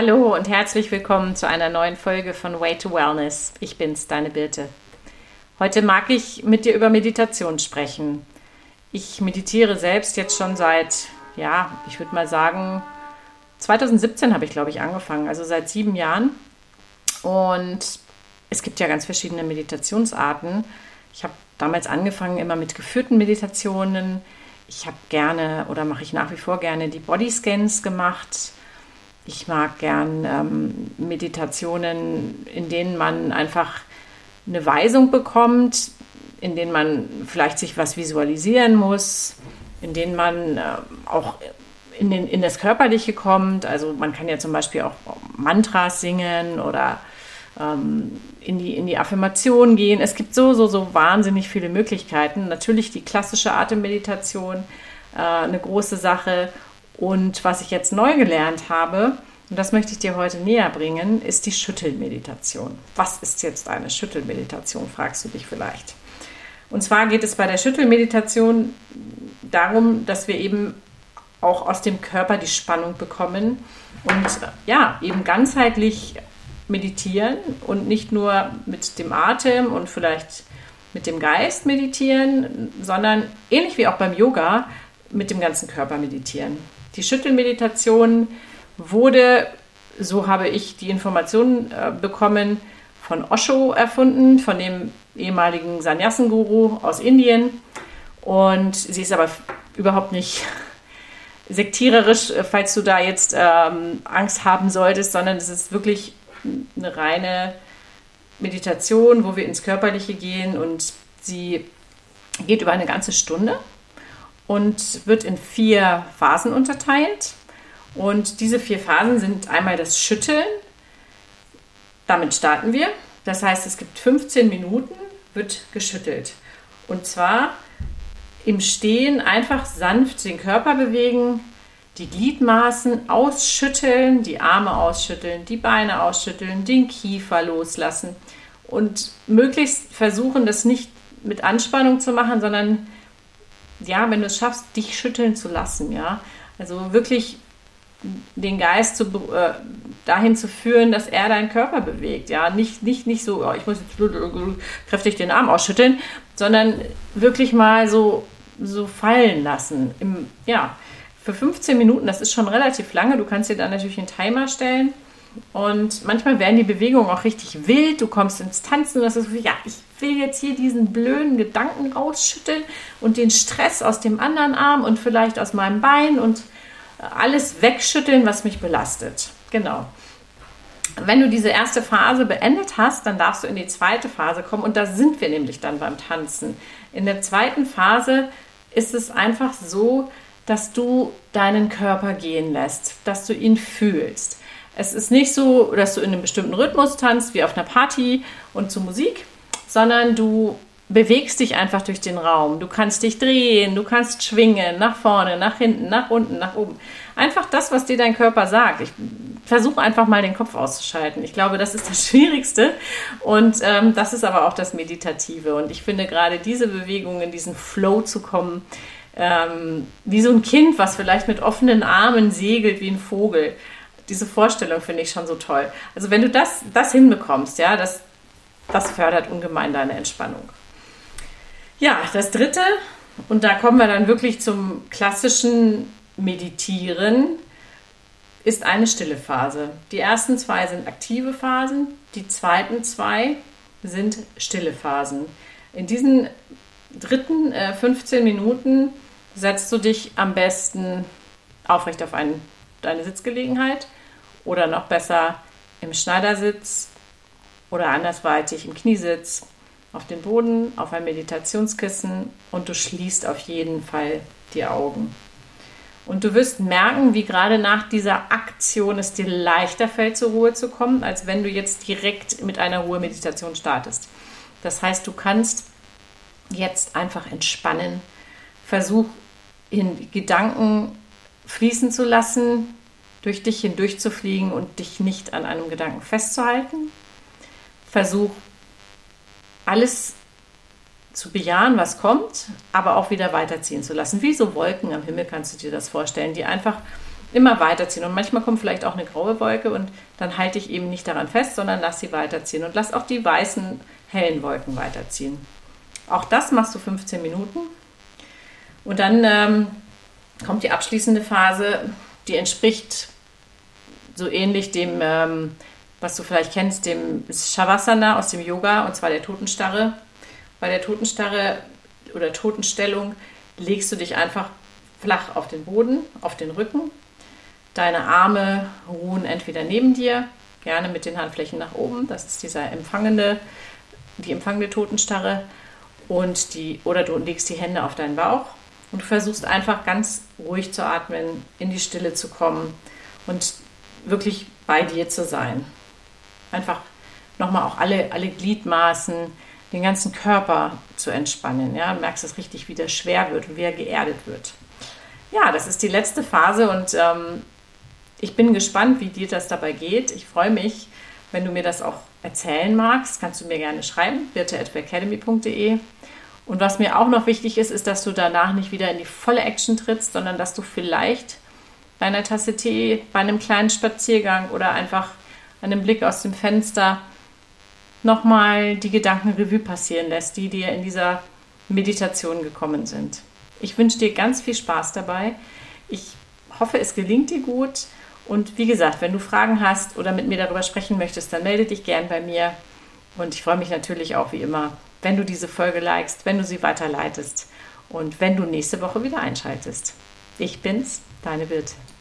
Hallo und herzlich willkommen zu einer neuen Folge von Way to Wellness. Ich bin's, deine Birte. Heute mag ich mit dir über Meditation sprechen. Ich meditiere selbst jetzt schon seit, ja, ich würde mal sagen, 2017 habe ich, glaube ich, angefangen, also seit sieben Jahren. Und es gibt ja ganz verschiedene Meditationsarten. Ich habe damals angefangen immer mit geführten Meditationen. Ich habe gerne oder mache ich nach wie vor gerne die Bodyscans gemacht. Ich mag gern ähm, Meditationen, in denen man einfach eine Weisung bekommt, in denen man vielleicht sich was visualisieren muss, in denen man äh, auch in, den, in das Körperliche kommt. Also man kann ja zum Beispiel auch Mantras singen oder ähm, in, die, in die Affirmation gehen. Es gibt so, so, so wahnsinnig viele Möglichkeiten. Natürlich die klassische Atemmeditation, äh, eine große Sache. Und was ich jetzt neu gelernt habe, und das möchte ich dir heute näher bringen, ist die Schüttelmeditation. Was ist jetzt eine Schüttelmeditation, fragst du dich vielleicht. Und zwar geht es bei der Schüttelmeditation darum, dass wir eben auch aus dem Körper die Spannung bekommen und ja, eben ganzheitlich meditieren und nicht nur mit dem Atem und vielleicht mit dem Geist meditieren, sondern ähnlich wie auch beim Yoga mit dem ganzen Körper meditieren. Die Schüttelmeditation wurde, so habe ich die Informationen äh, bekommen, von Osho erfunden, von dem ehemaligen Sannyasenguru aus Indien. Und sie ist aber überhaupt nicht sektiererisch, äh, falls du da jetzt ähm, Angst haben solltest, sondern es ist wirklich eine reine Meditation, wo wir ins Körperliche gehen und sie geht über eine ganze Stunde und wird in vier Phasen unterteilt. Und diese vier Phasen sind einmal das Schütteln. Damit starten wir. Das heißt, es gibt 15 Minuten, wird geschüttelt. Und zwar im Stehen einfach sanft den Körper bewegen, die Gliedmaßen ausschütteln, die Arme ausschütteln, die Beine ausschütteln, den Kiefer loslassen und möglichst versuchen, das nicht mit Anspannung zu machen, sondern ja, wenn du es schaffst, dich schütteln zu lassen, ja. Also wirklich den Geist zu, äh, dahin zu führen, dass er deinen Körper bewegt. Ja, nicht, nicht, nicht so, oh, ich muss jetzt kräftig den Arm ausschütteln, sondern wirklich mal so, so fallen lassen. Im, ja, für 15 Minuten, das ist schon relativ lange. Du kannst dir dann natürlich einen Timer stellen. Und manchmal werden die Bewegungen auch richtig wild. Du kommst ins Tanzen und das ist so, ja, ich will jetzt hier diesen blöden Gedanken rausschütteln und den Stress aus dem anderen Arm und vielleicht aus meinem Bein und alles wegschütteln, was mich belastet. Genau. Wenn du diese erste Phase beendet hast, dann darfst du in die zweite Phase kommen und da sind wir nämlich dann beim Tanzen. In der zweiten Phase ist es einfach so, dass du deinen Körper gehen lässt, dass du ihn fühlst. Es ist nicht so, dass du in einem bestimmten Rhythmus tanzt, wie auf einer Party und zu Musik, sondern du bewegst dich einfach durch den Raum. Du kannst dich drehen, du kannst schwingen, nach vorne, nach hinten, nach unten, nach oben. Einfach das, was dir dein Körper sagt. Ich versuche einfach mal den Kopf auszuschalten. Ich glaube, das ist das Schwierigste und ähm, das ist aber auch das Meditative. Und ich finde gerade diese Bewegung, in diesen Flow zu kommen, ähm, wie so ein Kind, was vielleicht mit offenen Armen segelt wie ein Vogel. Diese Vorstellung finde ich schon so toll. Also wenn du das, das hinbekommst, ja, das, das fördert ungemein deine Entspannung. Ja, das dritte, und da kommen wir dann wirklich zum klassischen Meditieren, ist eine stille Phase. Die ersten zwei sind aktive Phasen, die zweiten zwei sind stille Phasen. In diesen dritten äh, 15 Minuten setzt du dich am besten aufrecht auf einen, deine Sitzgelegenheit oder noch besser im Schneidersitz oder andersweitig im Kniesitz auf den Boden, auf ein Meditationskissen und du schließt auf jeden Fall die Augen. Und du wirst merken, wie gerade nach dieser Aktion es dir leichter fällt, zur Ruhe zu kommen, als wenn du jetzt direkt mit einer Ruhemeditation startest. Das heißt, du kannst jetzt einfach entspannen. Versuch, in Gedanken fließen zu lassen, durch dich hindurch zu fliegen und dich nicht an einem Gedanken festzuhalten. Versuch alles zu bejahen, was kommt, aber auch wieder weiterziehen zu lassen. Wie so Wolken am Himmel kannst du dir das vorstellen, die einfach immer weiterziehen. Und manchmal kommt vielleicht auch eine graue Wolke und dann halte ich eben nicht daran fest, sondern lass sie weiterziehen und lass auch die weißen, hellen Wolken weiterziehen. Auch das machst du 15 Minuten. Und dann ähm, kommt die abschließende Phase, die entspricht so ähnlich dem, ähm, was du vielleicht kennst, dem Shavasana aus dem Yoga, und zwar der Totenstarre. Bei der Totenstarre oder Totenstellung legst du dich einfach flach auf den Boden, auf den Rücken. Deine Arme ruhen entweder neben dir, gerne mit den Handflächen nach oben. Das ist dieser empfangende, die empfangende Totenstarre. Und die, oder du legst die Hände auf deinen Bauch und du versuchst einfach ganz ruhig zu atmen, in die Stille zu kommen und wirklich bei dir zu sein. Einfach nochmal auch alle, alle Gliedmaßen, den ganzen Körper zu entspannen. Ja? Du merkst es richtig, wie der schwer wird und wie er geerdet wird. Ja, das ist die letzte Phase und ähm, ich bin gespannt, wie dir das dabei geht. Ich freue mich, wenn du mir das auch erzählen magst. Kannst du mir gerne schreiben, birte.academy.de. Und was mir auch noch wichtig ist, ist, dass du danach nicht wieder in die volle Action trittst, sondern dass du vielleicht bei einer Tasse Tee, bei einem kleinen Spaziergang oder einfach einem Blick aus dem Fenster nochmal die Gedanken Revue passieren lässt, die dir in dieser Meditation gekommen sind. Ich wünsche dir ganz viel Spaß dabei. Ich hoffe, es gelingt dir gut. Und wie gesagt, wenn du Fragen hast oder mit mir darüber sprechen möchtest, dann melde dich gern bei mir. Und ich freue mich natürlich auch wie immer, wenn du diese Folge likest, wenn du sie weiterleitest und wenn du nächste Woche wieder einschaltest. Ich bin's, deine Birte.